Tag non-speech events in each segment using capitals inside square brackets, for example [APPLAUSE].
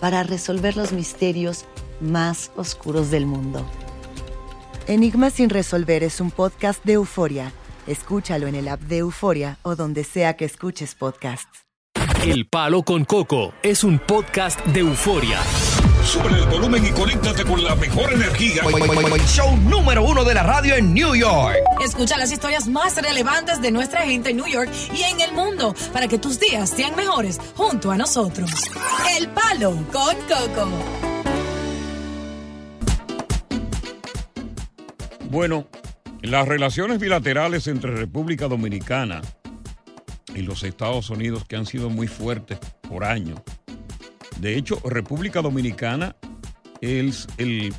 para resolver los misterios más oscuros del mundo. Enigmas sin resolver es un podcast de euforia. Escúchalo en el app de Euforia o donde sea que escuches podcasts. El Palo con Coco es un podcast de euforia. Sube el volumen y conéctate con la mejor energía. Show número uno de la radio en New York. Escucha las historias más relevantes de nuestra gente en New York y en el mundo para que tus días sean mejores junto a nosotros. El Palo con Coco. Bueno, las relaciones bilaterales entre República Dominicana y los Estados Unidos que han sido muy fuertes por años. De hecho, República Dominicana es el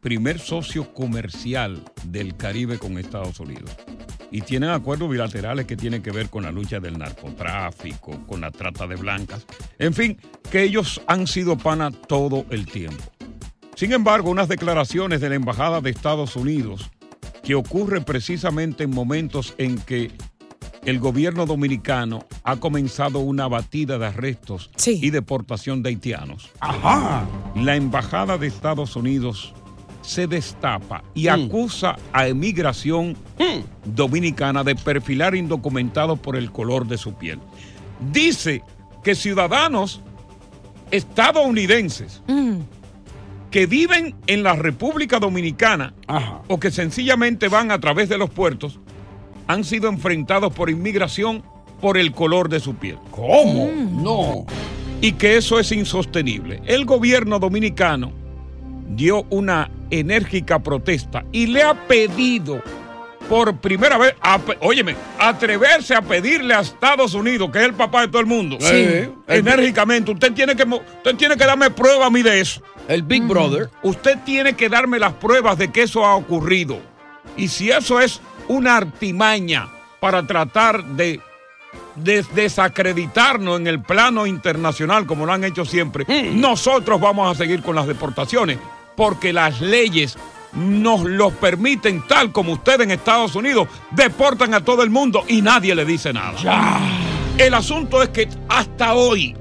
primer socio comercial del Caribe con Estados Unidos. Y tienen acuerdos bilaterales que tienen que ver con la lucha del narcotráfico, con la trata de blancas. En fin, que ellos han sido pana todo el tiempo. Sin embargo, unas declaraciones de la Embajada de Estados Unidos que ocurren precisamente en momentos en que el gobierno dominicano ha comenzado una batida de arrestos y deportación de haitianos. Ajá. La Embajada de Estados Unidos se destapa y Mm. acusa a emigración dominicana de perfilar indocumentados por el color de su piel. Dice que ciudadanos estadounidenses que viven en la República Dominicana o que sencillamente van a través de los puertos han sido enfrentados por inmigración por el color de su piel. ¿Cómo? No. Y que eso es insostenible. El gobierno dominicano dio una enérgica protesta y le ha pedido por primera vez, a óyeme, atreverse a pedirle a Estados Unidos, que es el papá de todo el mundo, Sí. enérgicamente, usted tiene que, usted tiene que darme prueba a mí de eso. El Big Brother. Usted tiene que darme las pruebas de que eso ha ocurrido. Y si eso es una artimaña para tratar de, de desacreditarnos en el plano internacional, como lo han hecho siempre, nosotros vamos a seguir con las deportaciones, porque las leyes nos lo permiten tal como ustedes en Estados Unidos deportan a todo el mundo y nadie le dice nada. El asunto es que hasta hoy,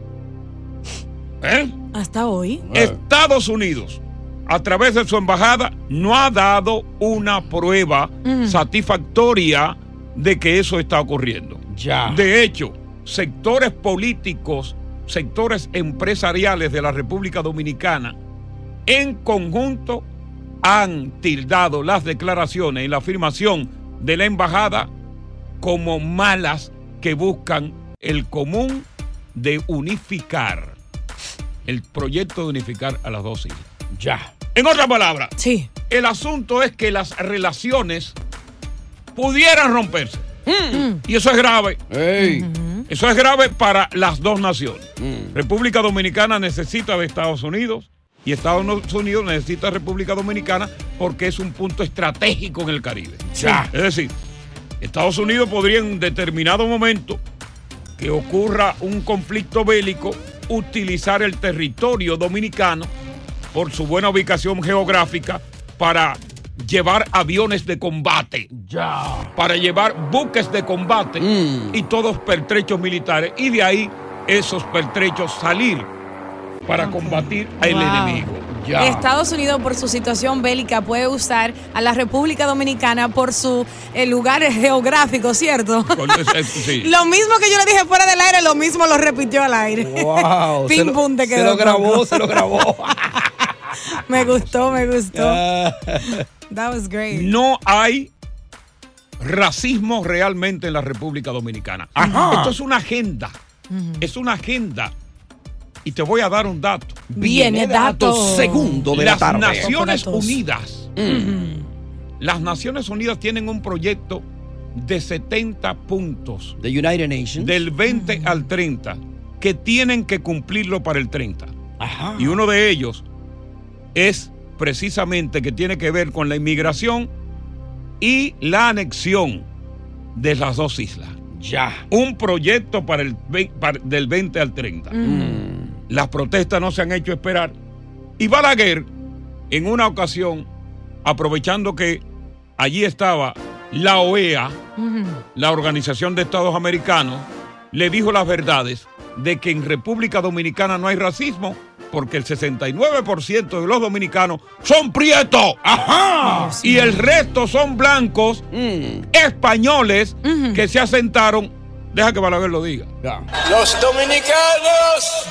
¿eh? Hasta hoy. Estados Unidos, a través de su embajada, no ha dado una prueba satisfactoria de que eso está ocurriendo. Ya. De hecho, sectores políticos, sectores empresariales de la República Dominicana, en conjunto han tildado las declaraciones y la afirmación de la embajada como malas que buscan el común de unificar, el proyecto de unificar a las dos islas. Ya. En otras palabras, Sí. el asunto es que las relaciones pudieran romperse. Y eso es grave. Ey. Eso es grave para las dos naciones. Mm. República Dominicana necesita de Estados Unidos y Estados Unidos necesita de República Dominicana porque es un punto estratégico en el Caribe. Es decir, Estados Unidos podría en determinado momento que ocurra un conflicto bélico utilizar el territorio dominicano por su buena ubicación geográfica para llevar aviones de combate Ya. para llevar buques de combate Mm. y todos pertrechos militares y de ahí esos pertrechos salir para combatir al Wow. enemigo. Ya. Estados Unidos por su situación bélica puede usar a la República Dominicana por su eh, lugar geográfico, ¿cierto? [LAUGHS] Sí. [LAUGHS] Lo mismo que yo le dije fuera del aire, lo mismo lo repitió al aire. Wow. [LAUGHS] Ping se lo, pum te se lo grabó, se lo grabó. [LAUGHS] Me gustó, me gustó. Ah. That was great. No hay racismo realmente en la República Dominicana. Ajá. Esto es una agenda. Es una agenda. Y te voy a dar un dato. Viene dato. segundo de la Las tarde. Naciones. Unidas. Las Naciones Unidas tienen un proyecto de 70 puntos The United Nations. del 20 al 30 que tienen que cumplirlo para el 30. Ajá. Y uno de ellos es precisamente que tiene que ver con la inmigración y la anexión de las dos islas. Ya. Un proyecto para el para- del 20 al 30. Las protestas no se han hecho esperar. Y Balaguer, en una ocasión, aprovechando que allí estaba la OEA, la Organización de Estados Americanos, le dijo las verdades de que en República Dominicana no hay racismo porque el 69% de los dominicanos son prietos. ¡Ajá! Y el resto son blancos, españoles, que se asentaron. Deja que Balaguer lo diga. Los dominicanos,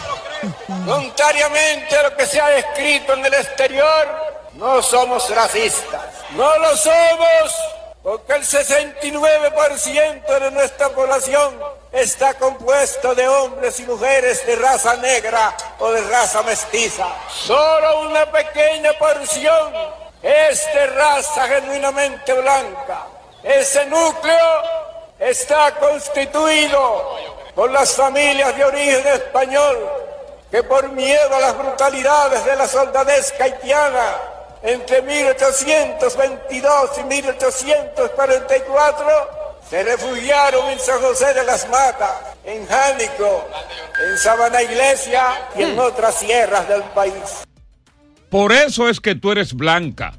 contrariamente a lo que se ha escrito en el exterior, no somos racistas. No lo somos porque el 69% de nuestra población está compuesto de hombres y mujeres de raza negra o de raza mestiza. Solo una pequeña porción es de raza genuinamente blanca. Ese núcleo está constituido por las familias de origen español que por miedo a las brutalidades de la soldadesca haitiana entre 1822 y 1844 se refugiaron en San José de las Matas, en Jánico, en Sabana Iglesia y en otras sierras del país. Por eso es que tú eres blanca.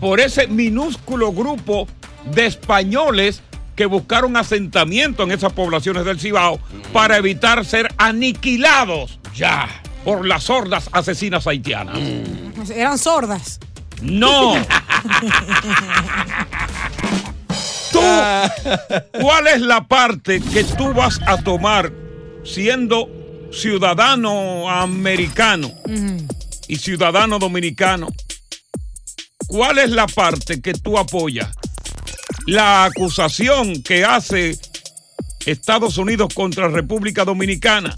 Por ese minúsculo grupo de españoles que buscaron asentamiento en esas poblaciones del Cibao para evitar ser aniquilados ya por las sordas asesinas haitianas. Eran sordas. No. [LAUGHS] Tú, ¿cuál es la parte que tú vas a tomar siendo ciudadano americano y ciudadano dominicano? ¿Cuál es la parte que tú apoyas? La acusación que hace Estados Unidos contra República Dominicana.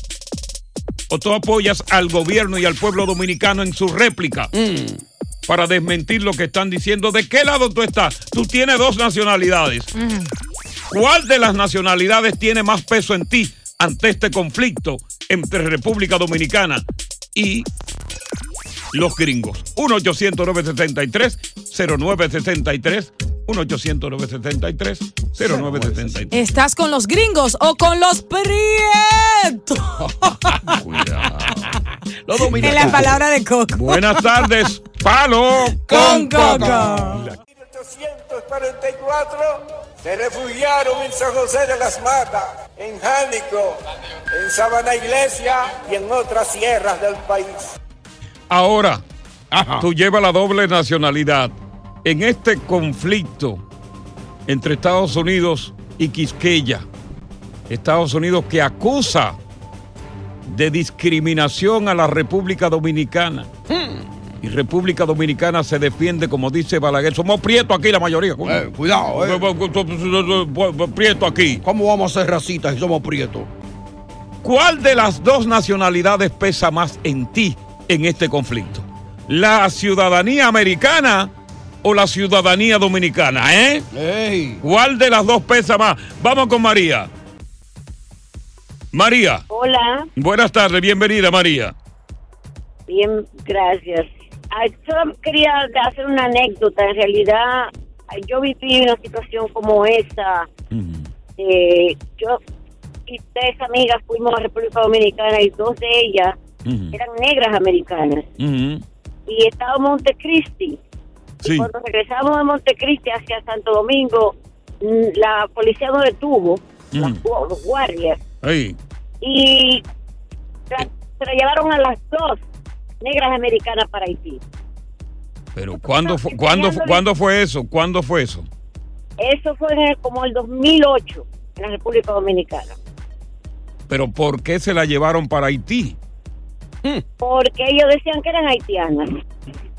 ¿O tú apoyas al gobierno y al pueblo dominicano en su réplica? Para desmentir lo que están diciendo. ¿De qué lado tú estás? Tú tienes dos nacionalidades. ¿Cuál de las nacionalidades tiene más peso en ti ante este conflicto entre República Dominicana y los gringos? 1-800-973-0973. 1-800-973-0973. ¿Estás con los gringos o con los prietos? [LAUGHS] Los en la palabra de Coco. Buenas tardes, Palo Con Coco. 1844 se refugiaron en San José de las Matas, en Jánico, en Sabana Iglesia y en otras sierras del país. Ahora, tú llevas la doble nacionalidad. En este conflicto entre Estados Unidos y Quisqueya, Estados Unidos que acusa de discriminación a la República Dominicana. Y República Dominicana se defiende, como dice Balaguer. Somos prietos aquí la mayoría. Eh, cuidado, eh. Prieto aquí. ¿Cómo vamos a ser racistas si somos prietos? ¿Cuál de las dos nacionalidades pesa más en ti en este conflicto? ¿La ciudadanía americana o la ciudadanía dominicana? ¿Eh? Ey. ¿Cuál de las dos pesa más? Vamos con María. María, Hola, buenas tardes, bienvenida María. bien, gracias. Solo quería hacer una anécdota. En realidad, yo viví una situación como esa. Eh, yo y tres amigas fuimos a República Dominicana y dos de ellas eran negras americanas. Y estábamos en Montecristi. Sí. Cuando regresamos de Montecristi hacia Santo Domingo, mm, la policía nos detuvo, los guardias, Y tra- se la llevaron a las dos negras americanas para Haití. pero ¿cuándo, fu- cuándo, fu- ¿cuándo fue eso? ¿Cuándo fue eso? Eso fue en el- como el 2008 en la República Dominicana. ¿Pero por qué se la llevaron para Haití? Porque ellos decían que eran haitianas.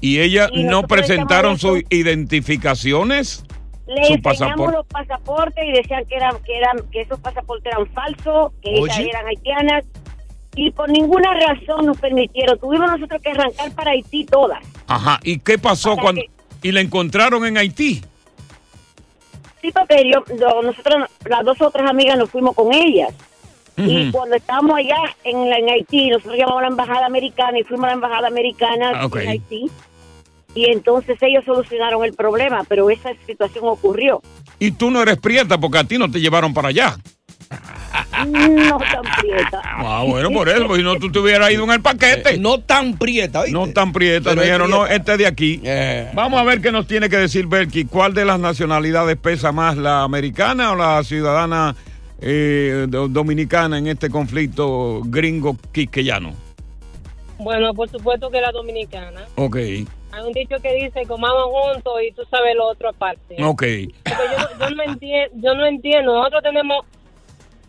¿Y ellas no presentaron sus identificaciones? Le Su enseñamos los pasaportes y decían que eran que eran que esos pasaportes eran falsos, que ellas eran haitianas y por ninguna razón nos permitieron. Tuvimos nosotros que arrancar para Haití todas. Ajá, ¿y qué pasó Para cuando... que- Y la encontraron en Haití? Sí, porque yo, yo- nosotros, las dos otras amigas nos fuimos con ellas. Y cuando estábamos allá en, en Haití, nosotros llamamos a la embajada americana y fuimos a la embajada americana Ah, en Haití. Y entonces ellos solucionaron el problema, pero esa situación ocurrió. Y tú no eres prieta porque a ti no te llevaron para allá. No tan prieta. [LAUGHS] Ah, bueno, por eso, porque si no tú te hubieras ido en el paquete. Eh, no tan prieta, ¿viste? No tan prieta, Pero me dijeron, no, este de aquí. Eh. Vamos a ver qué nos tiene que decir Belki. ¿Cuál de las nacionalidades pesa más, la americana o la ciudadana eh, do- dominicana en este conflicto gringo-quisqueyano? Bueno, por supuesto que la dominicana. Ok, Hay un dicho que dice, comamos juntos y tú sabes lo otro aparte. ok. Yo, no- yo no entiendo, yo no entiendo. Nosotros tenemos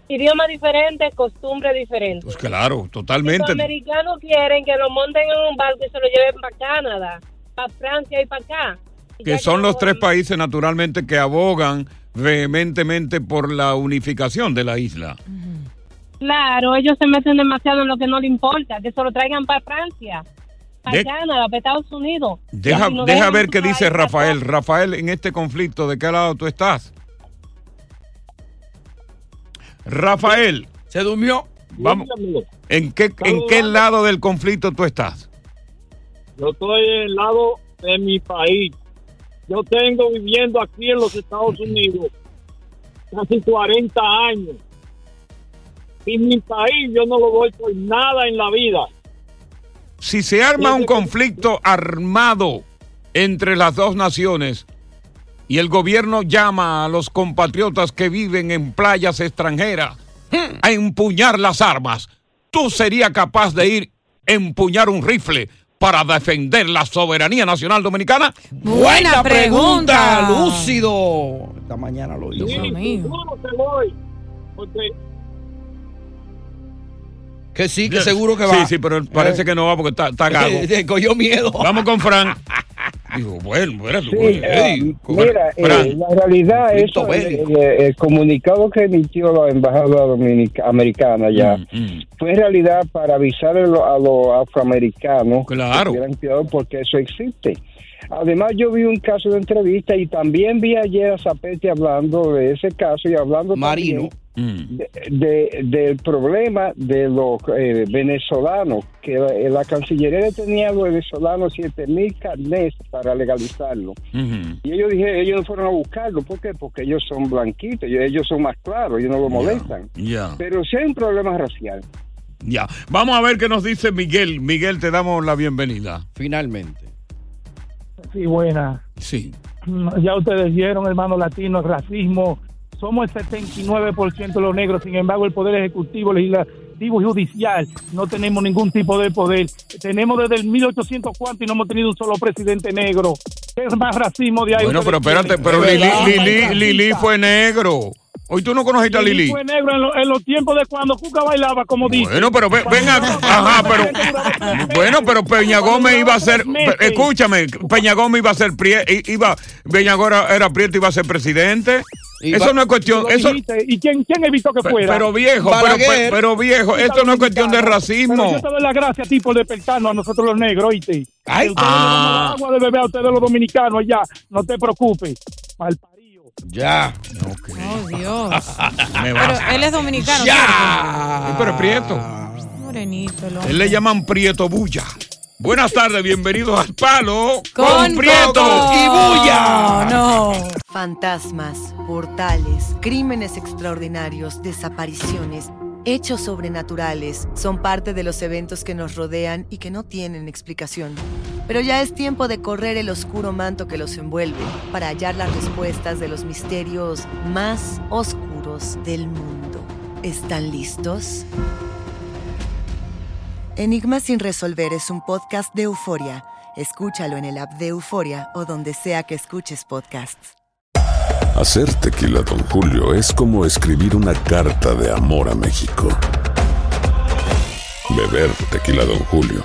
idiomas diferentes, costumbres diferentes. Pues claro, Los totalmente. americanos quieren que lo monten en un barco y se lo lleven para Canadá, para Francia y para acá. Y Que son los tres países naturalmente que abogan vehementemente por la unificación de la isla. Claro, ellos se meten demasiado en lo que no le importa, que se lo traigan para Francia, para De- Canadá, para Estados Unidos. Deja, no deja ver qué dice Rafael. Rafael, en este conflicto, ¿de qué lado tú estás? Rafael. ¿Se durmió? Vamos. ¿En qué, ¿En qué lado del conflicto tú estás? Yo estoy en el lado de mi país. Yo tengo viviendo aquí en los Estados Unidos casi 40 años. Y mi país yo no lo doy por nada en la vida. Si se arma un conflicto armado entre las dos naciones y el gobierno llama a los compatriotas que viven en playas extranjeras a empuñar las armas, ¿tú serías capaz de ir a empuñar un rifle para defender la soberanía nacional dominicana? Buena pregunta, pregunta. lúcido. Esta mañana lo hizo. Sí. Porque Que sí, que seguro que Sí, va. sí, pero parece Eh. que no va porque está, está [LAUGHS] gago. Te cogió miedo. Vamos con Fran. [LAUGHS] Digo, bueno, espérate. Sí, ah, Ey, mira, eh, la realidad es el, el- el comunicado que emitió la embajada dominica- americana ya Mm, fue en realidad para avisar a los, afroamericanos Claro. que cuidado porque eso existe. Además, yo vi un caso de entrevista y también vi ayer a Zapete hablando de ese caso y hablando Marino. Mm. de, de- del problema de los eh, venezolanos, que la, la Cancillería tenía a los venezolanos 7 mil carnés para legalizarlo. Ujú. Y ellos dije, ellos no fueron a buscarlo, ¿por qué? Porque ellos son blanquitos, ellos, son más claros, ellos no lo molestan. Pero sí hay un problema racial. Ya. Vamos a ver qué nos dice Miguel. Miguel, te damos la bienvenida. Finalmente. Sí, buena. Sí. Ya ustedes vieron, hermano latino, el racismo. Somos el 79% de los negros, sin embargo, el Poder Ejecutivo, Legislativo y Judicial no tenemos ningún tipo de poder. Tenemos desde el 1800 cuánto y no hemos tenido un solo presidente negro. Es más racismo de ahí. Bueno, pero espérate, pero Lili, Lili. Lili fue negro. Hoy tú no conociste a Lili. fue negro en, lo- en los tiempos de cuando Cuca bailaba, como dice. Bueno, pero ve- venga, ajá, pero bueno, pero Peña Gómez iba a ser, pe- escúchame, Peña Gómez iba a ser prie- i- iba, Peña Gómez era prieto iba a ser presidente. Eso no es cuestión, eso, dijiste, ¿Y quién, quién evitó que fuera? pero viejo, pero, pero viejo, esto no es cuestión de Pero racismo. yo te doy la gracia a ti por despertarnos a nosotros los negros, ¿oíste? Ay. Ustedes Ah. agua de beber a ustedes los dominicanos allá. No te preocupes. Mal Ya. Oh, Dios. [LAUGHS] Me Pero vas. él es dominicano. Sí, pero es prieto. Morenito, hombre. Él le llaman Prieto Bulla. Buenas tardes, bienvenidos al Palo Con Prieto Coco. y Bulla. No. Fantasmas, portales, crímenes extraordinarios, desapariciones, hechos sobrenaturales son parte de los eventos que nos rodean y que no tienen explicación. Pero ya es tiempo de correr el oscuro manto que los envuelve para hallar las respuestas de los misterios más oscuros del mundo. ¿Están listos? Enigma sin resolver es un podcast de euforia. Escúchalo en el app de Euforia o donde sea que escuches podcasts. Hacer tequila, Don Julio, es como escribir una carta de amor a México. Beber tequila, Don Julio,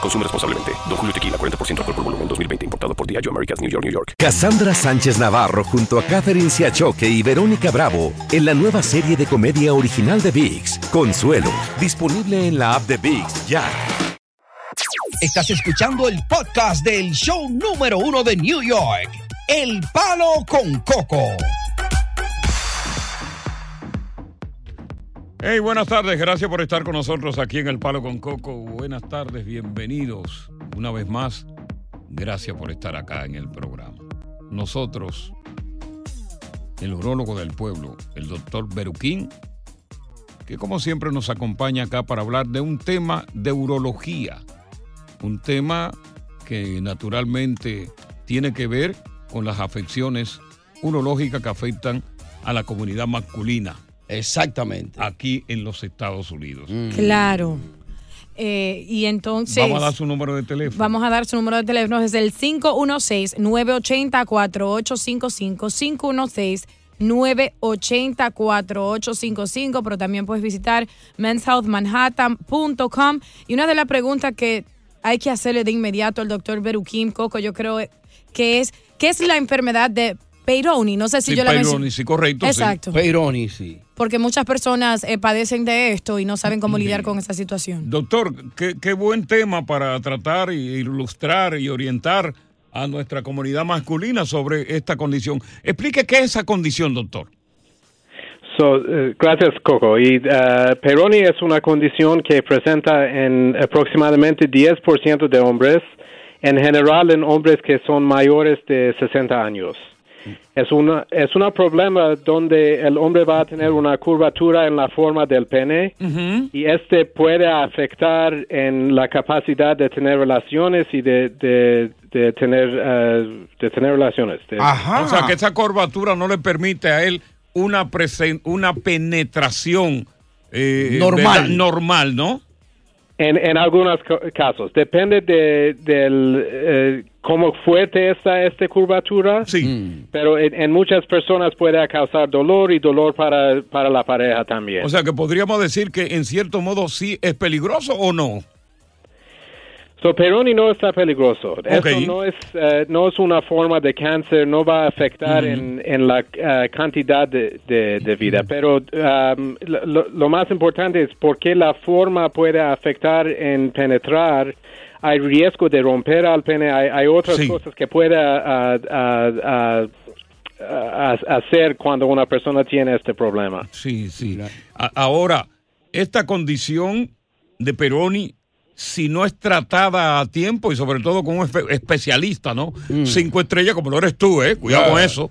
Consume responsablemente. Don Julio Tequila, 40% alcohol por volumen, 2020. Importado por Diageo Americas, New York, New York. Cassandra Sánchez Navarro junto a Catherine Siachoque y Verónica Bravo en la nueva serie de comedia original de VIX, Consuelo, disponible en la app de VIX ya. Estás escuchando el podcast del show número uno de New York, El Palo con Coco. Hey, buenas tardes, gracias por estar con nosotros aquí en El Palo con Coco. Buenas tardes, bienvenidos una vez más. Gracias por estar acá en el programa. Nosotros, el urólogo del pueblo, el doctor Beruquín, que como siempre nos acompaña acá para hablar de un tema de urología, un tema que naturalmente tiene que ver con las afecciones urológicas que afectan a la comunidad masculina. Exactamente. Aquí en los Estados Unidos. Claro. Eh, y entonces. Vamos a dar su número de teléfono. Vamos a dar su número de teléfono. Es el 516-980-4855. 516-980-4855. Pero también puedes visitar menshealthmanhattan.com. Y una de las preguntas que hay que hacerle de inmediato al doctor Berukim Coco, yo creo que es: ¿qué es la enfermedad de Peyronie? No sé si Sí, yo la mencioné. sí, correcto. sí. Exacto. Peyronie, sí. Porque muchas personas eh, padecen de esto y no saben cómo lidiar con esa situación. Doctor, qué, qué buen tema para tratar y ilustrar y orientar a nuestra comunidad masculina sobre esta condición. Explique qué es esa condición, doctor. So, eh, gracias, Coco. Y eh, Peyronie es una condición que presenta en aproximadamente 10% de hombres, en general en hombres que son mayores de 60 años. Es una es un problema donde el hombre va a tener una curvatura en la forma del pene y este puede afectar en la capacidad de tener relaciones y de, de, de tener eh, de tener relaciones. De- O sea, que esa curvatura no le permite a él una, presen- una penetración eh, Normal. normal, ¿no? En, en algunos casos. Depende de del, eh, cómo fuerte está esta curvatura. Sí. Pero en, en muchas personas puede causar dolor y dolor para, para la pareja también. O sea, que podríamos decir que en cierto modo sí es peligroso o no. So, Peyronie no está peligroso. Ok. Esto no es, eh, no es una forma de cáncer, no va a afectar en, en la eh, cantidad de, de- de vida. Pero um, lo, lo más importante es por qué la forma puede afectar en penetrar. Hay riesgo de romper al pene, hay, hay otras cosas que puede ah, ah, ah, hacer cuando una persona tiene este problema. Sí, sí. Ahora, esta condición de Peroni, si no es tratada a tiempo y sobre todo con un espe- especialista, ¿no? Cinco estrellas, como lo eres tú, ¿eh? Cuidado Eh, con eso.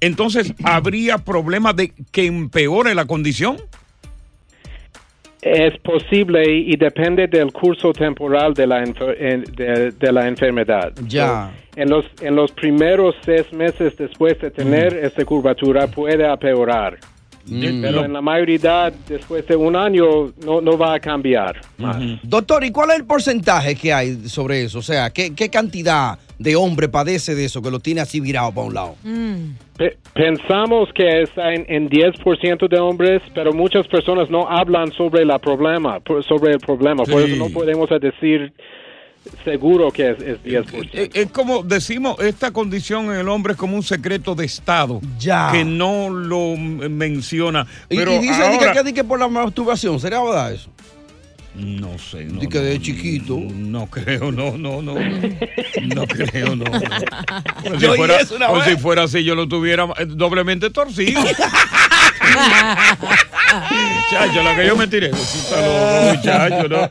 Entonces, ¿habría problemas de que empeore la condición? Es posible y, y depende del curso temporal de la, enfer- de, de la enfermedad. Ya. So, en, los, en los primeros seis meses después de tener esta curvatura puede empeorar. Mm. Pero en la mayoría, después de un año, no, no va a cambiar más. Doctor, ¿y cuál es el porcentaje que hay sobre eso? O sea, ¿qué, qué cantidad de hombre padece de eso que lo tiene así virado para un lado? Pe- Pensamos que está en, en 10% de hombres, pero muchas personas no hablan sobre, la problema, por- sobre el problema. Por eso no podemos decir seguro que es, es 10%. Es, es como decimos, esta condición en el hombre es como un secreto de Estado. Ya. Que no lo menciona. Y, Pero y dice di ahora- que, que, di que por la masturbación, ¿sería verdad eso? No sé, no. Di que de chiquito. No creo, no, no, no. No creo, no. no. [LAUGHS] Si, fuera, vez. si fuera así, yo lo tuviera eh, doblemente torcido. [LAUGHS] [LAUGHS] Muchacho, la que yo me tiré. Muchacho, ¿no?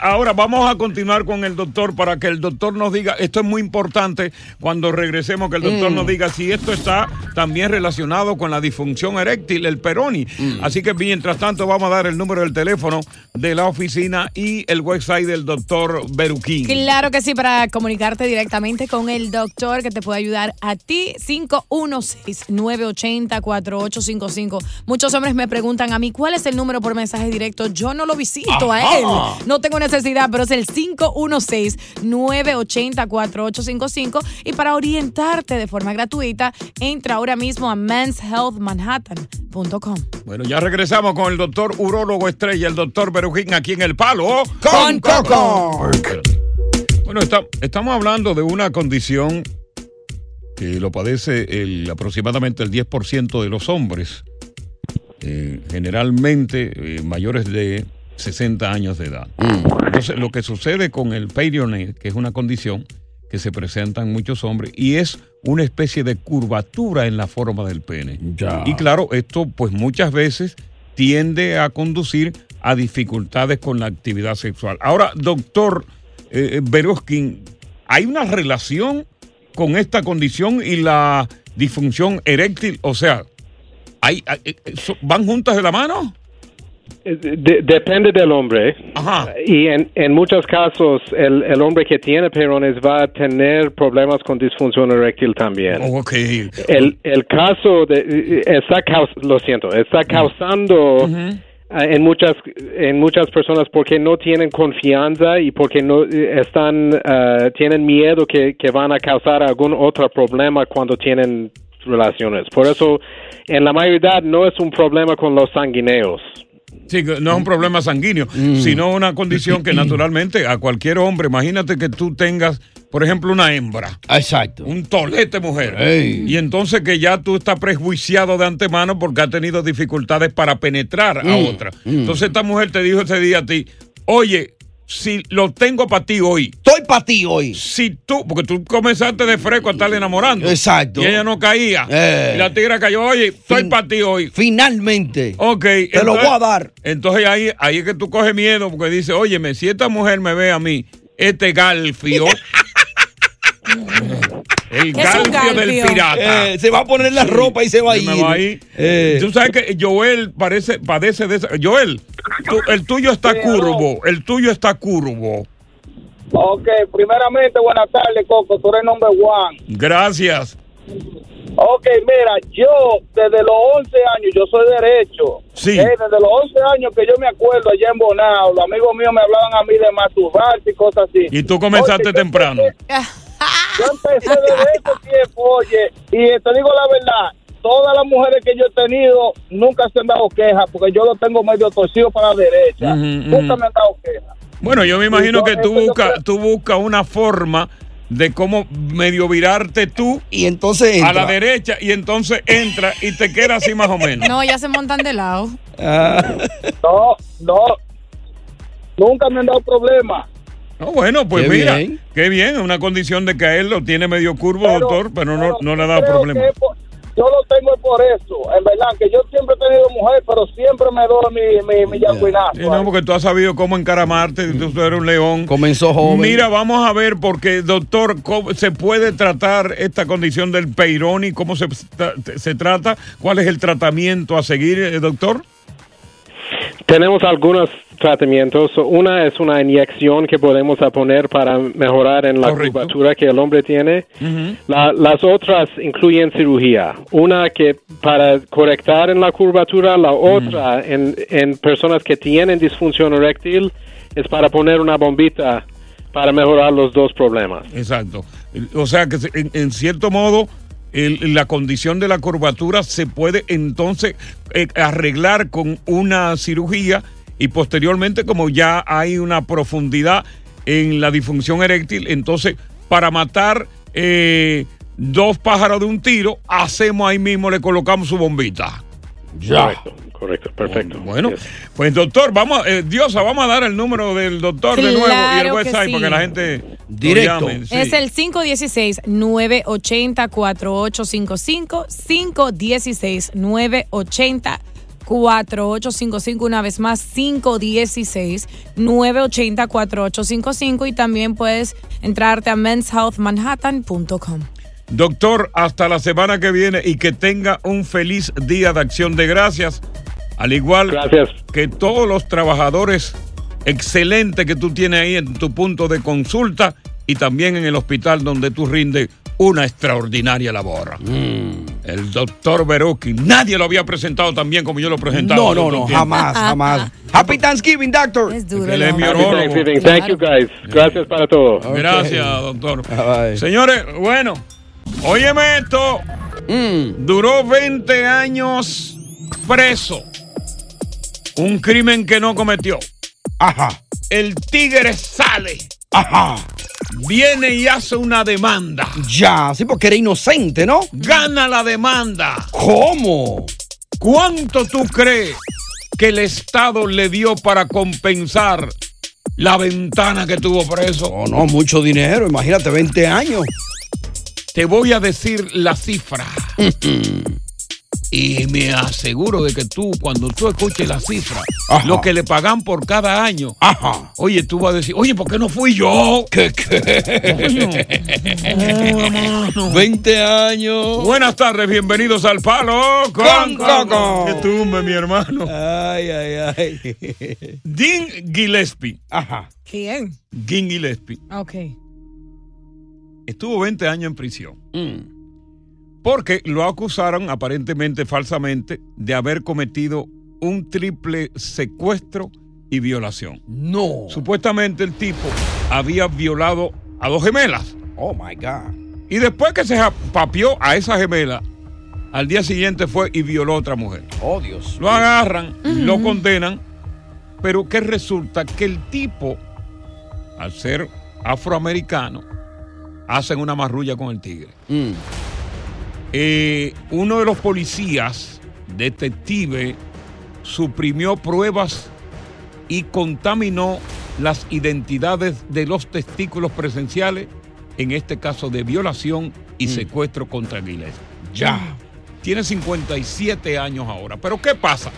Ahora vamos a continuar con el doctor para que el doctor nos diga, esto es muy importante cuando regresemos, que el doctor Mm. nos diga si esto está también relacionado con la disfunción eréctil, el peroni. Mm. Así que mientras tanto vamos a dar el número del teléfono de la oficina y el website del doctor Beruquín. Claro que sí, para comunicarte directamente con el doctor que te puede ayudar a ti, 516-980-4855. Muchos hombres me preguntan a mí, ¿cuál es el número por mensaje directo? Yo no lo visito a él. No tengo necesidad, pero es el 516-980-4855. Y para orientarte de forma gratuita, entra ahora mismo a menshealthmanhattan.com. Bueno, ya regresamos con el doctor urólogo estrella, el doctor Berujín, aquí en El Palo. ¡Con Coco! Bueno, está- estamos hablando de una condición que lo padece el, aproximadamente el 10% de los hombres, eh, generalmente eh, mayores de 60 años de edad. Mm. Entonces, lo que sucede con el Peyronie, que es una condición que se presenta en muchos hombres y es una especie de curvatura en la forma del pene. Y claro, esto pues muchas veces tiende a conducir a dificultades con la actividad sexual. Ahora, doctor eh, Beroskin, ¿hay una relación con esta condición y la disfunción eréctil? O sea, ¿hay, hay- eh, so- ¿van juntas de la mano? De- depende del hombre. Y en, en muchos casos, el, el hombre que tiene perones va a tener problemas con disfunción eréctil también. Ok. El, el caso de, está caus- lo siento, está causando en muchas en muchas personas porque no tienen confianza y porque no eh, están ah, tienen miedo que, que van a causar algún otro problema cuando tienen relaciones. Por eso, en la mayoría no es un problema con los sanguíneos. Sí, no es un problema sanguíneo, sino una condición que [LAUGHS] naturalmente a cualquier hombre, imagínate que tú tengas, por ejemplo, una hembra. Exacto. Un tolete mujer. Ey. Y entonces que ya tú estás prejuiciado de antemano porque ha tenido dificultades para penetrar a Mm, otra. mm. Entonces esta mujer te dijo ese día a ti, oye, si lo tengo para ti hoy. Estoy para ti hoy. Si tú, porque tú comenzaste de fresco a estarle enamorando. Exacto. Y ella no caía. Eh. Y la tigra cayó, oye, estoy para ti hoy. Finalmente. Ok. Te lo voy a dar. Entonces ahí, ahí es que tú coges miedo porque dice, óyeme, si esta mujer me ve a mí, este galfio, [LAUGHS] el ¿Qué es un galfio del pirata. Eh, se va a poner la ropa y se va a me ir. va a ir. Eh. Tú sabes que Joel parece, padece de esa. Joel, tú- el tuyo está curvo, el tuyo está curvo. Ok, primeramente, buenas tardes, Coco. Tú eres number one. Gracias. Ok, mira, yo desde los 11 años, yo soy derecho. Sí. Eh, desde los 11 años que yo me acuerdo allá en Bonao, los amigos míos me hablaban a mí de masturbarse y cosas así. Y tú comenzaste temprano. Yo empecé desde [LAUGHS] ese tiempo, oye, y te digo la verdad, todas las mujeres que yo he tenido nunca se han dado quejas porque yo lo tengo medio torcido para la derecha. Nunca me han dado quejas. Bueno, yo me imagino yo- que tú buscas tú buscas una forma de cómo medio virarte tú y entonces a la derecha y entonces entra y te queda así más o menos. No, ya se montan de lado. No, no, nunca me han dado problemas. No, bueno, pues Qué mira, bien. qué bien, es una condición de que a él lo tiene medio curvo, Pero- doctor, pero no, no le ha dado problema. por- yo lo tengo es por eso, en verdad, que yo siempre he tenido mujer, pero siempre me doy mi, mi, mi. Sí, no, porque tú has sabido cómo encaramarte, tú eres un león. Comenzó joven. Mira, vamos a ver, porque doctor, ¿cómo se puede tratar esta condición del Peyronie? ¿Cómo se, se trata? ¿Cuál es el tratamiento a seguir, eh, doctor? Tenemos algunos tratamientos. Una es una inyección que podemos poner para mejorar en la curvatura que el hombre tiene. La- las otras incluyen cirugía. Una que para correctar en la curvatura, la otra en, en personas que tienen disfunción eréctil es para poner una bombita para mejorar los dos problemas. Exacto. O sea que en, en cierto modo el- la condición de la curvatura se puede entonces eh, arreglar con una cirugía y posteriormente como ya hay una profundidad en la disfunción eréctil, entonces para matar eh, dos pájaros de un tiro, hacemos ahí mismo, le colocamos su bombita. Correcto, correcto, perfecto. Bueno, pues doctor, vamos, eh, Diosa, vamos a dar el número del doctor de nuevo y el website sí. para que la gente lo Directo. llame, sí. Es el 516-980-4855. 516-980-4855. Una vez más, 516-980-4855. Y también puedes entrarte a menshealthmanhattan.com. Doctor, hasta la semana que viene y que tenga un feliz día de acción de gracias. Al igual que todos los trabajadores excelentes que tú tienes ahí en tu punto de consulta y también en el hospital donde tú rindes una extraordinaria labor. Mm. El doctor Beruki, nadie lo había presentado tan bien como yo lo presentaba. No, no, no, tiempo. jamás, jamás. Happy Thanksgiving, doctor. Es Él es mi Happy. Thanksgiving. Thank you guys. Gracias para todo. Gracias, doctor. Señores, bueno, óyeme esto. Mm. Duró 20 años preso. Un crimen que no cometió. Ajá. El tigre sale. Ajá. Viene y hace una demanda. Ya, sí, porque era inocente, ¿no? Gana la demanda. ¿Cómo? ¿Cuánto tú crees que el Estado le dio para compensar la ventana que tuvo preso? Oh, no, mucho dinero, imagínate, 20 años. Te voy a decir la cifra. Y me aseguro de que tú, cuando tú escuches la cifra, Ajá. lo que le pagan por cada año, Ajá. oye, tú vas a decir, oye, ¿por qué no fui yo? [LAUGHS] ¿Qué, Coño. 20 años. Buenas tardes, bienvenidos al Palo Con Coco. Que tumbe, mi hermano. Ay, ay, ay. Dean Gillespie. Ajá. ¿Quién? Dean Gillespie Ok. estuvo 20 años en prisión. Porque lo acusaron aparentemente falsamente de haber cometido un triple secuestro y violación. No. Supuestamente el tipo había violado a dos gemelas. Oh my God. Y después que se papió a esa gemela, al día siguiente fue y violó a otra mujer. Oh Dios. Lo agarran, lo condenan, pero que resulta que el tipo, al ser afroamericano, hacen una marrulla con el tigre. Mm. Eh, uno de los policías, detective, suprimió pruebas y contaminó las identidades de los testículos presenciales, en este caso de violación y secuestro contra Aguilera. Ya. Tiene 57 años ahora. Pero ¿qué pasa?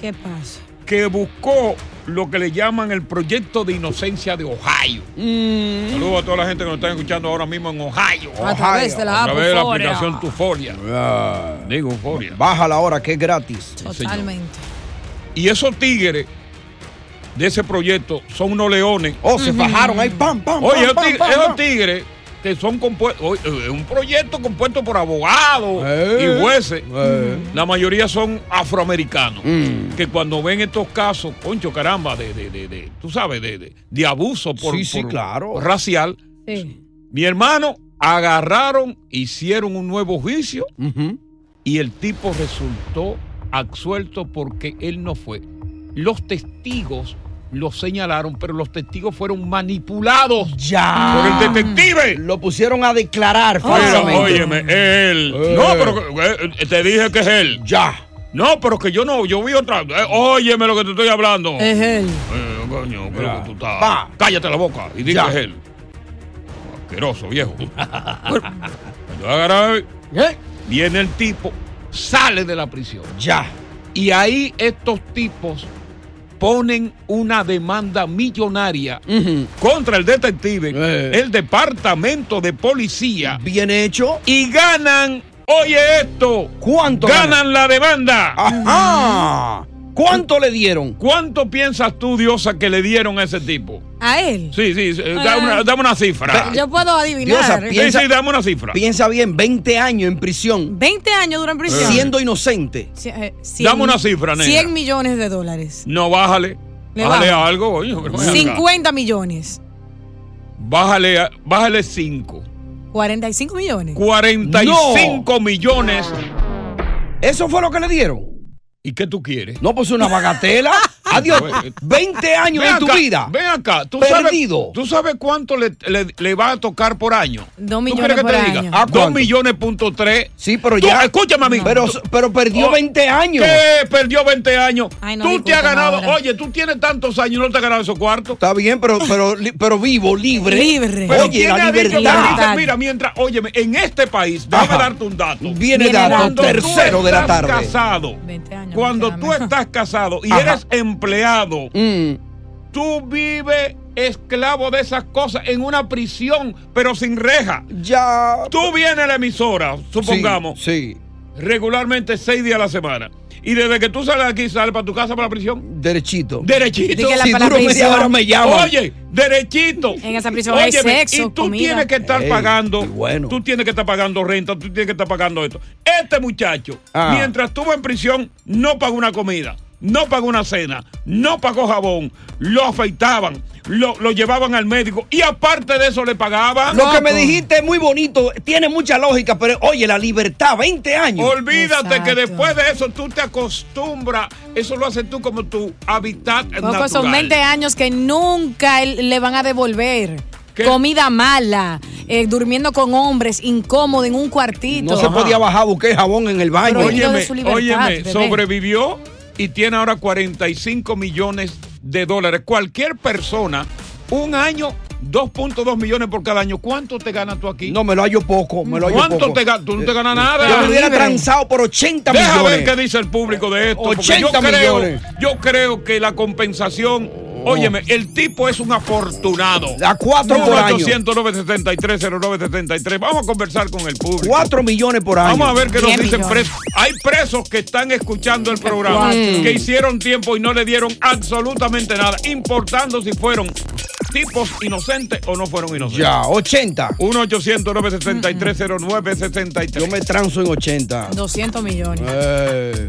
¿Qué pasa? Que buscó lo que le llaman el proyecto de inocencia de Ohio. Saludos a toda la gente que nos está escuchando ahora mismo en Ohio. A través de la A app través de la aplicación Tuforia. Ah. Digo, Euforia. Bájala ahora que es gratis. Totalmente. Y esos tigres de ese proyecto son unos leones. Oh, se fajaron ahí, pam, pam, Oye, pam, esos pam, tigres, pam, esos pam. tigres que son compuestos, es un proyecto compuesto por abogados Eh, y jueces. eh. La mayoría son afroamericanos. Mm. Que cuando ven estos casos, concho, caramba, de, de, de, de- tú sabes, de, de, de abuso por, Sí, sí, por- claro. racial, Sí. mi hermano agarraron, hicieron un nuevo juicio y el tipo resultó absuelto porque él no fue. Los testigos lo señalaron, pero los testigos fueron manipulados Ya. por el detective. Lo pusieron a declarar Pero, falsamente. óyeme, él. Eh. No, pero eh, te dije que es él. Ya. No, pero que yo no, yo vi otra. eh, óyeme lo que te estoy hablando. Es él. Eh, coño, creo que tú estás. Pa. Cállate la boca y di Ya. que es él. Asqueroso, viejo. [LAUGHS] Bueno, ¿Eh? viene el tipo, sale de la prisión. Ya. Y ahí estos tipos ponen una demanda millonaria contra el detective, Eh. el departamento de policía, Bien hecho. y ganan, oye esto, ¿Cuánto ganan la demanda. Ajá. ¿Cuánto le dieron? ¿Cuánto piensas tú, Diosa, que le dieron a ese tipo? ¿A él? Sí, sí, eh, Ah. dame una, dame una cifra. Yo puedo adivinar. Diosa, Sí, piensa- sí, dame una cifra. Piensa bien, 20 años en prisión, 20 años dura en prisión. siendo inocente. Eh, cien- Dame una cifra, negra. 100 millones de dólares. No, bájale. Le bájale bajo. algo, acá. 50 millones. Bájale, bájale 5. 45 millones. 45 millones. ¿Eso fue lo que le dieron? ¿Y qué tú quieres? No, pues una bagatela. [LAUGHS] Adiós. 20 años Ven de tu vida. Ven acá. ¿Tú Perdido. Sabes, ¿Tú sabes cuánto le, le- le va a tocar por año? Dos ¿Tú millones quieres que por te año. diga? ¿A 2 cuánto? millones punto tres. Sí, pero Tú, ya. escúchame a mí. Pero, Tú- pero perdió Oh, 20 años. ¿Qué? Perdió 20 años. Ay, no tú te has ganado. ahora. Oye, tú tienes tantos años y no te has ganado esos cuartos. Está bien, pero, pero, li- pero vivo, libre. Libre. Pero Oye, ¿quién la que libertad. dice, mira, mientras, óyeme, en este país, déjame Ajá. darte un dato. Viene Viene dato tercero de la estás tarde. casado, 20 años. cuando tú estás casado y Ajá. eres empleado, Mm. tú vives esclavo de esas cosas en una prisión, pero sin reja. Ya. Tú vienes a la emisora, supongamos, Sí. sí. regularmente seis días a la semana. Y desde que tú sales de aquí, sales para tu casa, para la prisión. Derechito. Derechito. Di que la si duro media hora me llaman. Oye, derechito. [LAUGHS] En esa prisión hay Óyeme, sexo, Y tú comida. tienes que estar Ey, pagando. bueno. Tú tienes que estar pagando renta, tú tienes que estar pagando esto. Este muchacho, Ah. mientras estuvo en prisión, no pagó una comida, no pagó una cena, no pagó jabón, lo afeitaban, lo, lo llevaban al médico y aparte de eso le pagaban. Lo que me dijiste es muy bonito, tiene mucha lógica, pero oye, la libertad, 20 años. Olvídate que después de eso tú te acostumbras. Eso lo haces tú como tu hábitat natural. son 20 años que nunca le van a devolver. ¿Qué? Comida mala, eh, durmiendo con hombres, incómodo en un cuartito. no se podía bajar, busqué jabón en el baño. Pero- Óyeme, de su libertad, óyeme, bebé. sobrevivió y tiene ahora 45 millones de dólares. Cualquier persona, un año, 2.2 millones por cada año. ¿Cuánto te ganas tú aquí? No, me lo hallo poco, me lo hallo ¿Cuánto poco. te ganas? Tú no te ganas nada. Yo me hubiera transado por 80 Deja millones. ver qué dice el público de esto. porque 80 yo creo, millones. yo creo que la compensación. Óyeme, el tipo es un afortunado. A cuatro por año. 800-973-0973. Vamos a conversar con el público. 4 millones por año. Vamos a ver qué nos 10 dicen millones. presos. Hay presos que están escuchando el programa, Cuatro. que hicieron tiempo y no le dieron absolutamente nada, importando si fueron tipos inocentes o no fueron inocentes. Ya, 80. 1-800-973-0973. Yo me transo en 80. 200 millones. Eh,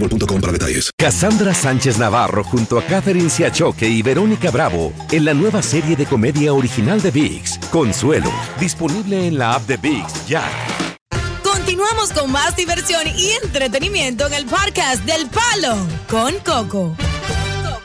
boostmobile.com para detalles. Cassandra Sánchez Navarro junto a Catherine Siachoque y Verónica Bravo en la nueva serie de comedia original de VIX, Consuelo, disponible en la app de VIX ya. Continuamos con más diversión y entretenimiento en el podcast del Palo con Coco. ¿Cómo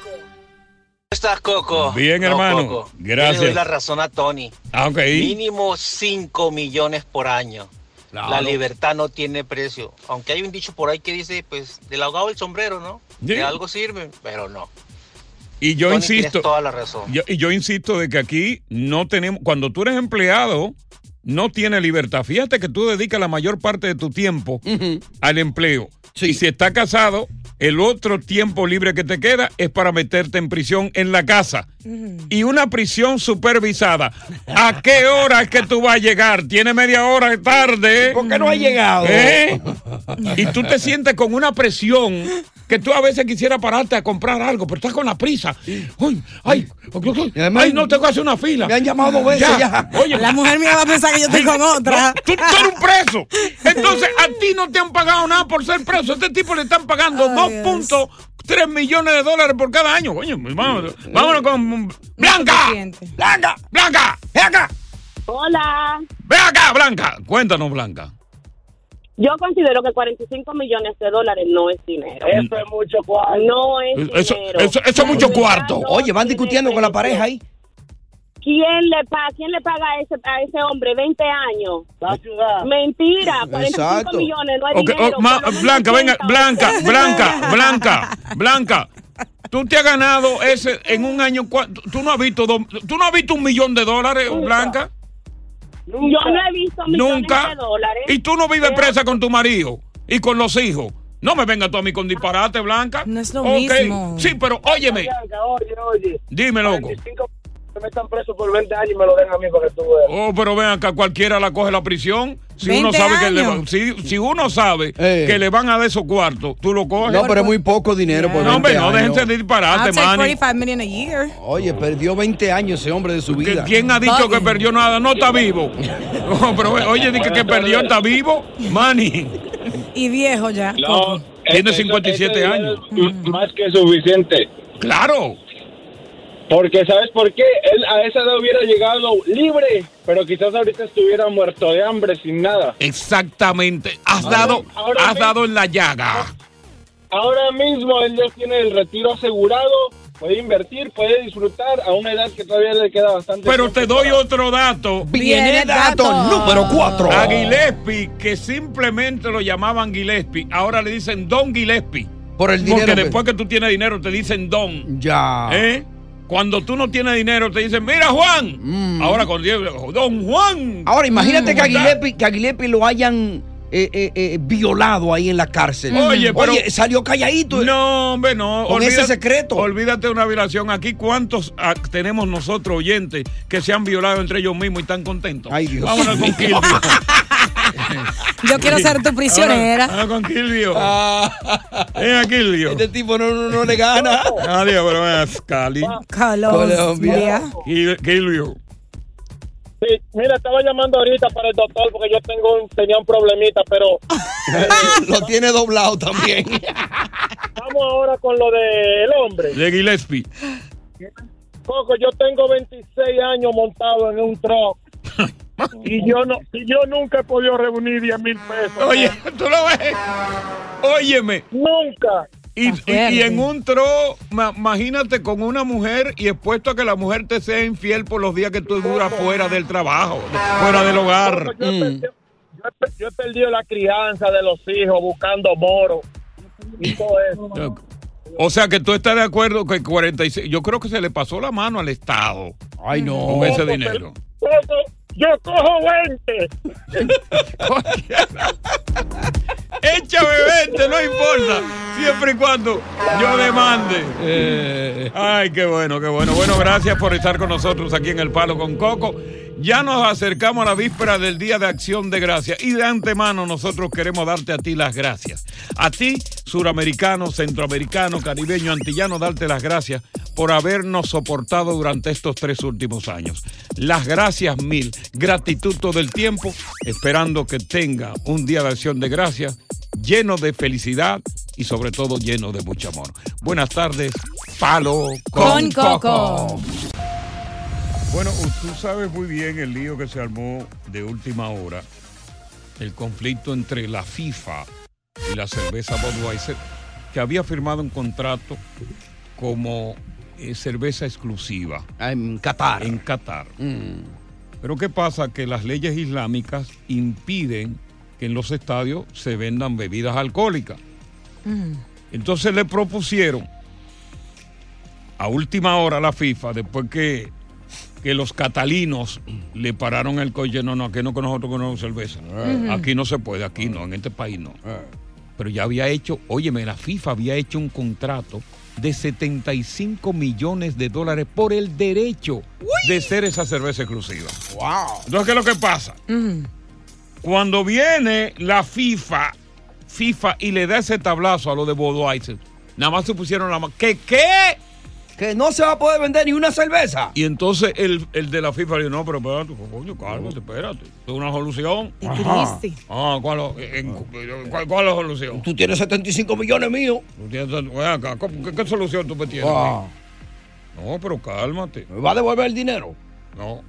estás, Coco? Bien, No, hermano. Coco. Gracias. Yo le doy la razón a Tony. Ah, ok. Mínimo 5 millones por año. Claro. La libertad no tiene precio. Aunque hay un dicho por ahí que dice, pues, del ahogado el sombrero, ¿no? De algo sirve, pero no. Y yo Tony, insisto. tienes toda la razón. Yo- y yo insisto de que aquí no tenemos. Cuando tú eres empleado, no tienes libertad. Fíjate que tú dedicas la mayor parte de tu tiempo al empleo. Y si estás casado, el otro tiempo libre que te queda es para meterte en prisión en la casa. Y una prisión supervisada. ¿A qué hora es que tú vas a llegar? Tiene media hora tarde. ¿Por qué no ha llegado? ¿Eh? Y tú te sientes con una presión que tú a veces quisieras pararte a comprar algo, pero estás con la prisa. Ay, ay, ay, no tengo que hacer una fila. Me han llamado dos veces ya. Oye, La mujer mía va a pensar que yo estoy con [LAUGHS] otra. Tú, tú eres un preso. Entonces, a ti no te han pagado nada por ser preso. A este tipo le están pagando 2.3 millones de dólares por cada año. Coño, vámonos, vámonos con Blanca. Blanca, Blanca, ven acá. Hola. Ven acá, Blanca. Cuéntanos, Blanca. Yo considero que 45 millones de dólares no es dinero. Eso es mucho cuarto. No es Eso, dinero. eso, eso es mucho cuarto. Oye, van discutiendo con la pareja ahí. ¿Quién le paga, quién le paga a ese, a ese hombre 20 años? La ciudad. Mentira, 45 Exacto. millones no es Ok, dinero. oh, ma- Blanca, venga, 80. Blanca, Blanca, [LAUGHS] Blanca, Blanca. Tú te has ganado ese en un año. Tú no has visto, dos- tú no has visto un millón de dólares, Blanca. Yo no he visto millones Nunca. de dólares. Y tú no vives Pero- presa con tu marido y con los hijos. No me vengas tú a mí con disparate, Blanca. No es lo mismo. Sí, pero óyeme. Blanca, oye, oye. Dime, loco. 45 que me están presos por 20 años y me lo den a mí para que tú veas. Oh, pero ven acá, cualquiera la coge la prisión. Si 20 uno sabe que le van, si, si uno sabe Eh. que le van a dar esos cuartos, tú lo coges. No, pero es muy poco dinero por No, hombre, 20 no déjense de disparate, I'll take man. 45 million a year. Oye, perdió 20 años ese hombre de su vida. ¿Quién ha dicho que perdió nada? No está vivo. [LAUGHS] No, pero oye, dice que perdió, está vivo. Manny. Y viejo ya. Coco. Tiene 57 años. Más que suficiente. Claro. Porque, ¿sabes por qué? Él a esa edad hubiera llegado libre, pero quizás ahorita estuviera muerto de hambre sin nada. Exactamente. Has Ahora- dado, ahora has dado en la llaga. Ahora mismo él ya tiene el retiro asegurado, puede invertir, puede disfrutar a una edad que todavía le queda bastante. Pero te doy para- otro dato. Viene dato número 4. A Gillespie, que simplemente lo llamaban Gillespie, ahora le dicen Don Gillespie. Por el dinero Porque que- después que tú tienes dinero te dicen Don. Ya. ¿Eh? Cuando tú no tienes dinero te dicen, mira Juan. Ahora cuando digo, Don Juan. Ahora, imagínate Mm. que, a Gillespie, que a lo hayan eh, eh, eh, violado ahí en la cárcel. Oye, pero- salió calladito. No, hombre, no. Con ese secreto. Olvídate de una violación. Aquí, ¿cuántos ah, tenemos nosotros oyentes que se han violado entre ellos mismos y están contentos? Ay, Dios Vámonos con mío. [LAUGHS] Yo quiero ser tu prisionera. Vámonos con Kilvio. Ven a Kilvio. Este tipo no, no, no le gana. Adiós, pero es Cali. Colombia. Kil- Kilvio. Sí, mira, estaba llamando ahorita para el doctor porque yo tengo un- tenía un problemita, pero [LAUGHS] Lo tiene doblado también. vamos ahora con lo del hombre. De Gillespie. Coco, yo tengo 26 años montado en un truck. [LAUGHS] Y yo no, y yo nunca he podido reunir 10 mil pesos. Oye, tú lo ves. Óyeme. Nunca. Y, y- y en un tro, ma- imagínate con una mujer y expuesto a que la mujer te sea infiel por los días que tú duras fuera del trabajo, fuera del hogar. Yo he, perdido, yo he per- yo he perdido la crianza de los hijos buscando moro y todo eso. O sea que tú estás de acuerdo que 46, yo creo que se le pasó la mano al Estado. Ay, no. Con ese dinero. Yo cojo 20. [LAUGHS] Échame 20, no importa. Siempre y cuando yo demande. Ay, qué bueno, qué bueno. Bueno, gracias por estar con nosotros aquí en El Palo con Coco. Ya nos acercamos a la víspera del Día de Acción de Gracia y de antemano nosotros queremos darte a ti las gracias. A ti, suramericano, centroamericano, caribeño, antillano, darte las gracias por habernos soportado durante estos tres últimos años. Las gracias mil, gratitud todo el tiempo, esperando que tenga un Día de Acción de Gracias lleno de felicidad y sobre todo lleno de mucho amor. Buenas tardes, Palo con, Con Coco. Bueno, tú sabes muy bien el lío que se armó de última hora, el conflicto entre la FIFA y la cerveza Budweiser, que había firmado un contrato como eh, cerveza exclusiva. En Qatar. En Qatar. Pero ¿qué pasa? Que las leyes islámicas impiden que en los estadios se vendan bebidas alcohólicas. Entonces le propusieron a última hora a la FIFA, después que, que los catalinos le pararon el coche, no, no, aquí no con nosotros con cerveza. Aquí no se puede, aquí no, en este país no. Pero ya había hecho, óyeme, la FIFA había hecho un contrato de 75 millones de dólares por el derecho de ser esa cerveza exclusiva. Wow. Entonces, ¿qué es lo que pasa? Cuando viene la FIFA, FIFA y le da ese tablazo a lo de Budweiser, nada más se pusieron la mano. ¿Qué qué? Que no se va a poder vender ni una cerveza. Y entonces el, el de la FIFA le dijo, no, pero espérate, coño, cálmate, espérate. Es una solución. Ah, ¿cuál, en- cuál, cuál es la solución? Tú tienes 75 millones míos. Tú tienes- acá, ¿cómo- ¿Qué, qué solución tú me tienes? Ah. No, pero cálmate. ¿Me va a devolver el dinero? No.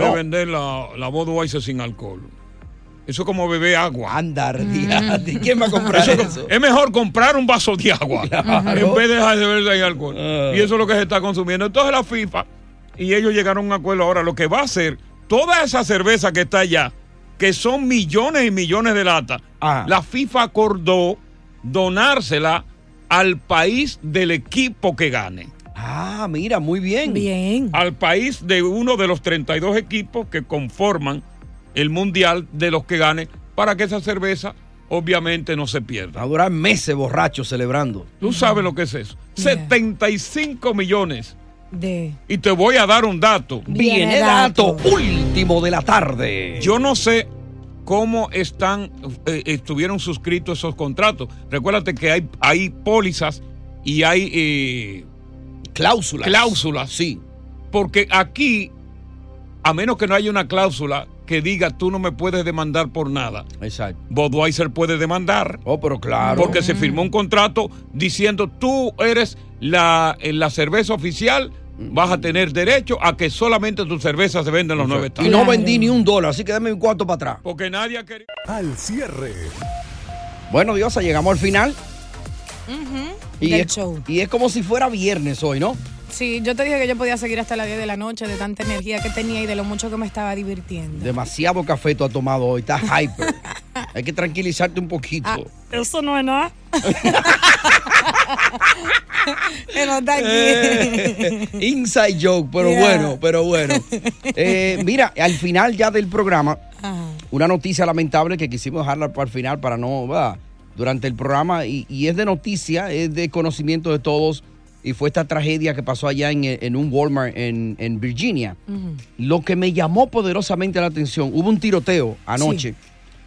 No. vender la, la Budweiser sin alcohol. Eso es como beber agua. Andar, ¿y quién va a comprar Eso eso? es- Es mejor comprar un vaso de agua [LAUGHS] Claro. en vez de dejar de beber alcohol. Ah. Y eso es lo que se está consumiendo. Entonces la FIFA y ellos llegaron a un acuerdo ahora. Lo que va a hacer, toda esa cerveza que está allá, que son millones y millones de latas, Ah. la FIFA acordó donársela al país del equipo que gane. Ah, mira, muy bien. Bien. Al país de uno de los 32 equipos que conforman el mundial de los que gane para que esa cerveza obviamente no se pierda. Va a durar meses borrachos celebrando. Tú sabes lo que es eso. 75 millones. De. Y te voy a dar un dato. Viene dato último de la tarde. Yo no sé cómo están, eh, estuvieron suscritos esos contratos. Recuérdate que hay, hay pólizas y hay eh, cláusulas. Cláusulas. Sí. Porque aquí, a menos que no haya una cláusula que diga tú no me puedes demandar por nada. Exacto. Budweiser puede demandar. Oh, pero claro. Porque se firmó un contrato diciendo tú eres la, eh, la cerveza oficial, vas a tener derecho a que solamente tu cerveza se venda en los nueve estados. Y no vendí ni un dólar, así que dame mi cuarto para atrás. Porque nadie ha querido. Al cierre. Bueno, Diosa, llegamos al final. Y Del es, show. y es como si fuera viernes hoy, ¿no? Sí, yo te dije que yo podía seguir hasta las 10 de la noche de tanta energía que tenía y de lo mucho que me estaba divirtiendo. Demasiado café tú has tomado hoy, estás hyper. [LAUGHS] Hay que tranquilizarte un poquito. Ah, eso no es nada. [LAUGHS] no está aquí. Eh, inside joke, pero Yeah. bueno, pero bueno. Eh, mira, al final ya del programa, Ajá. una noticia lamentable que quisimos dejarla para el final para no, ¿verdad? durante el programa y, y es de noticia, es de conocimiento de todos y fue esta tragedia que pasó allá en, en un Walmart en, en Virginia. Lo que me llamó poderosamente la atención, hubo un tiroteo anoche.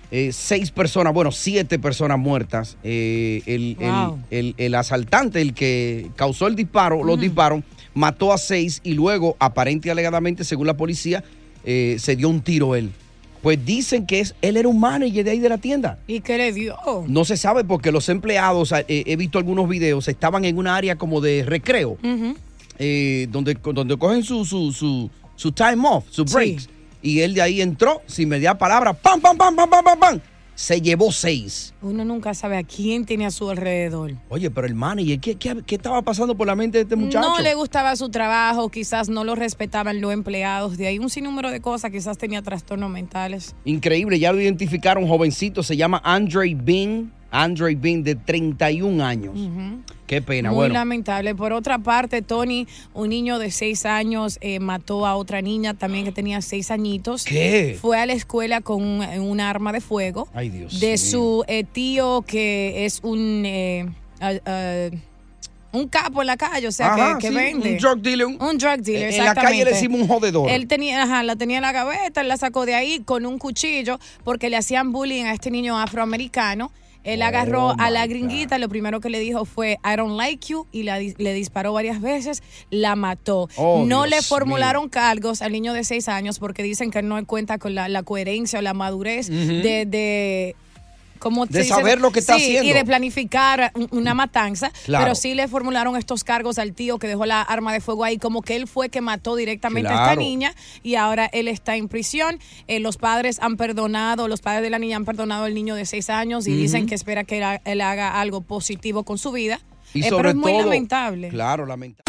Eh, seis personas, bueno, siete personas muertas. Eh, el, el- Wow. el- el asaltante, el que causó el disparo, los disparos, mató a seis y luego, aparente y alegadamente, según la policía, eh, se dio un tiro él. Pues dicen que es, él era un manager de ahí de la tienda. ¿Y qué le dio? No se sabe porque los empleados, eh, he visto algunos videos, estaban en una área como de recreo, eh, donde, donde cogen su, su, su, su time off, su breaks. Y él de ahí entró, sin mediar palabra, pam, pam, pam, pam, pam, pam, pam. Se llevó seis. Uno nunca sabe a quién tiene a su alrededor. Oye, pero el manager, ¿qué, qué, qué estaba pasando por la mente de este muchacho? No le gustaba su trabajo, quizás no lo respetaban los empleados. De ahí un sinnúmero de cosas, quizás tenía trastornos mentales. Increíble, ya lo identificaron, jovencito, se llama Andre Bean. Andre Bean, de 31 años. Qué pena, Muy bueno. lamentable. Por otra parte, Tony, un niño de seis años, eh, mató a otra niña también que tenía seis añitos. ¿Qué? Fue a la escuela con un, un arma de fuego. Ay, Dios de mío. su eh, tío que es un eh, ah, ah, un capo en la calle, o sea, Ajá, que, que sí, vende. un drug dealer. Un drug dealer, En la calle le decimos un jodedor. Él tenía, ajá, la tenía en la gaveta, él la sacó de ahí con un cuchillo porque le hacían bullying a este niño afroamericano. Él agarró Oh, a la gringuita, lo primero que le dijo fue I don't like you y la le disparó varias veces, la mató. Oh, no Dios le formularon cargos al niño de seis años porque dicen que no cuenta con la, la coherencia o la madurez de como De saber lo que está sí, haciendo. Y de planificar un- una matanza. Claro. Pero sí le formularon estos cargos al tío que dejó la arma de fuego ahí, como que él fue que mató directamente a esta niña y ahora él está en prisión. Eh, los padres han perdonado, los padres de la niña han perdonado al niño de seis años y dicen que espera que él, ha- él haga algo positivo con su vida. Y Eh, sobre pero es muy todo- lamentable. Claro, lamentable.